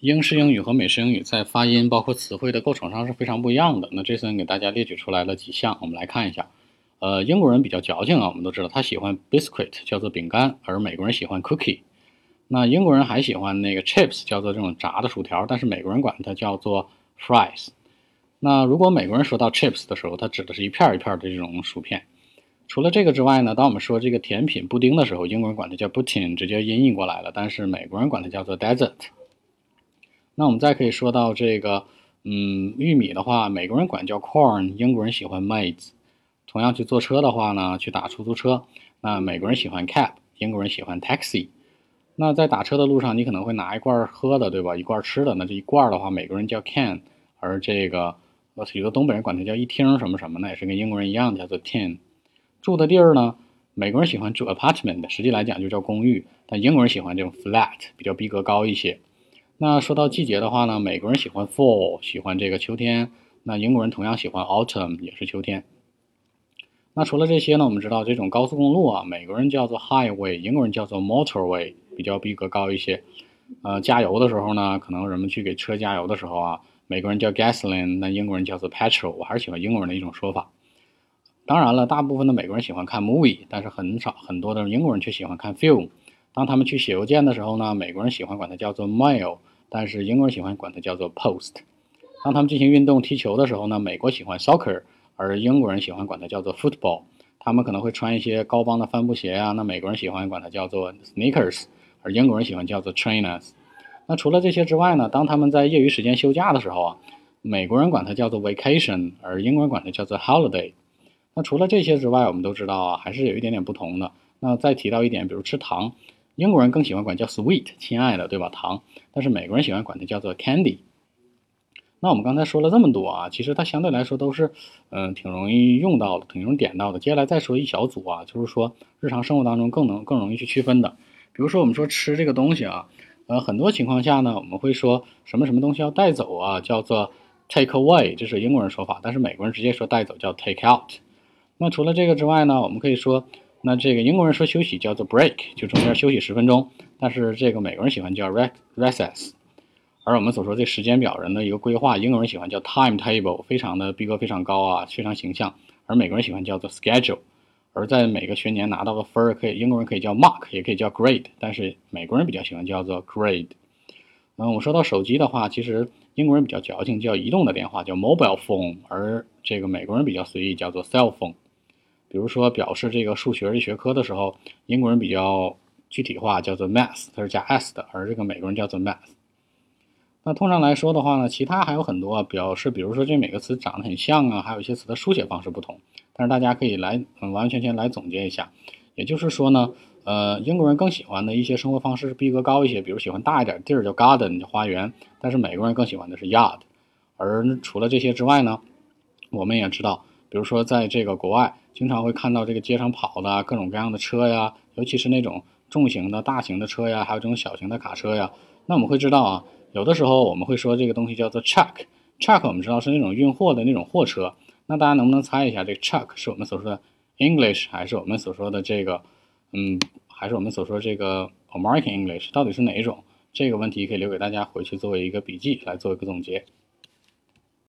英式英语和美式英语在发音包括词汇的构成上是非常不一样的。那这次给大家列举出来了几项，我们来看一下。呃，英国人比较矫情啊，我们都知道他喜欢 biscuit 叫做饼干，而美国人喜欢 cookie。那英国人还喜欢那个 chips 叫做这种炸的薯条，但是美国人管它叫做 fries。那如果美国人说到 chips 的时候，它指的是一片儿一片儿的这种薯片。除了这个之外呢，当我们说这个甜品布丁的时候，英国人管它叫 pudding，直接音译过来了，但是美国人管它叫做 desert。那我们再可以说到这个，嗯，玉米的话，美国人管叫 corn，英国人喜欢 maize。同样去坐车的话呢，去打出租车，那美国人喜欢 cab，英国人喜欢 taxi。那在打车的路上，你可能会拿一罐喝的，对吧？一罐吃的，那这一罐的话，美国人叫 can，而这个呃有的东北人管它叫一厅什么什么，那也是跟英国人一样叫做 tin。住的地儿呢，美国人喜欢住 apartment，实际来讲就叫公寓，但英国人喜欢这种 flat，比较逼格高一些。那说到季节的话呢，美国人喜欢 fall，喜欢这个秋天。那英国人同样喜欢 autumn，也是秋天。那除了这些呢，我们知道这种高速公路啊，美国人叫做 highway，英国人叫做 motorway，比较逼格高一些。呃，加油的时候呢，可能人们去给车加油的时候啊，美国人叫 gasoline，那英国人叫做 petrol。我还是喜欢英国人的一种说法。当然了，大部分的美国人喜欢看 movie，但是很少很多的英国人却喜欢看 film。当他们去写邮件的时候呢，美国人喜欢管它叫做 mail。但是英国人喜欢管它叫做 post。当他们进行运动踢球的时候呢，美国喜欢 soccer，而英国人喜欢管它叫做 football。他们可能会穿一些高帮的帆布鞋啊，那美国人喜欢管它叫做 sneakers，而英国人喜欢叫做 trainers。那除了这些之外呢，当他们在业余时间休假的时候啊，美国人管它叫做 vacation，而英国人管它叫做 holiday。那除了这些之外，我们都知道啊，还是有一点点不同的。那再提到一点，比如吃糖。英国人更喜欢管叫 sweet，亲爱的，对吧？糖，但是美国人喜欢管它叫做 candy。那我们刚才说了这么多啊，其实它相对来说都是，嗯，挺容易用到的，挺容易点到的。接下来再说一小组啊，就是说日常生活当中更能更容易去区分的。比如说我们说吃这个东西啊，呃，很多情况下呢，我们会说什么什么东西要带走啊，叫做 take away，这是英国人说法，但是美国人直接说带走叫 take out。那除了这个之外呢，我们可以说。那这个英国人说休息叫做 break，就中间休息十分钟。但是这个美国人喜欢叫 recess，而我们所说这时间表人的一个规划，英国人喜欢叫 timetable，非常的逼格非常高啊，非常形象。而美国人喜欢叫做 schedule。而在每个学年拿到的分儿，可以英国人可以叫 mark，也可以叫 grade，但是美国人比较喜欢叫做 grade。嗯，我们说到手机的话，其实英国人比较矫情，叫移动的电话叫 mobile phone，而这个美国人比较随意，叫做 cell phone。比如说表示这个数学这学科的时候，英国人比较具体化，叫做 math，它是加 s 的，而这个美国人叫做 math。那通常来说的话呢，其他还有很多表示，比如说这每个词长得很像啊，还有一些词的书写方式不同。但是大家可以来完完全全来总结一下，也就是说呢，呃，英国人更喜欢的一些生活方式是逼格高一些，比如喜欢大一点地儿叫 garden，叫花园。但是美国人更喜欢的是 yard。而除了这些之外呢，我们也知道。比如说，在这个国外，经常会看到这个街上跑的各种各样的车呀，尤其是那种重型的大型的车呀，还有这种小型的卡车呀。那我们会知道啊，有的时候我们会说这个东西叫做 truck，truck 我们知道是那种运货的那种货车。那大家能不能猜一下，这个 truck 是我们所说的 English，还是我们所说的这个，嗯，还是我们所说这个 American English，到底是哪一种？这个问题可以留给大家回去作为一个笔记来做一个总结。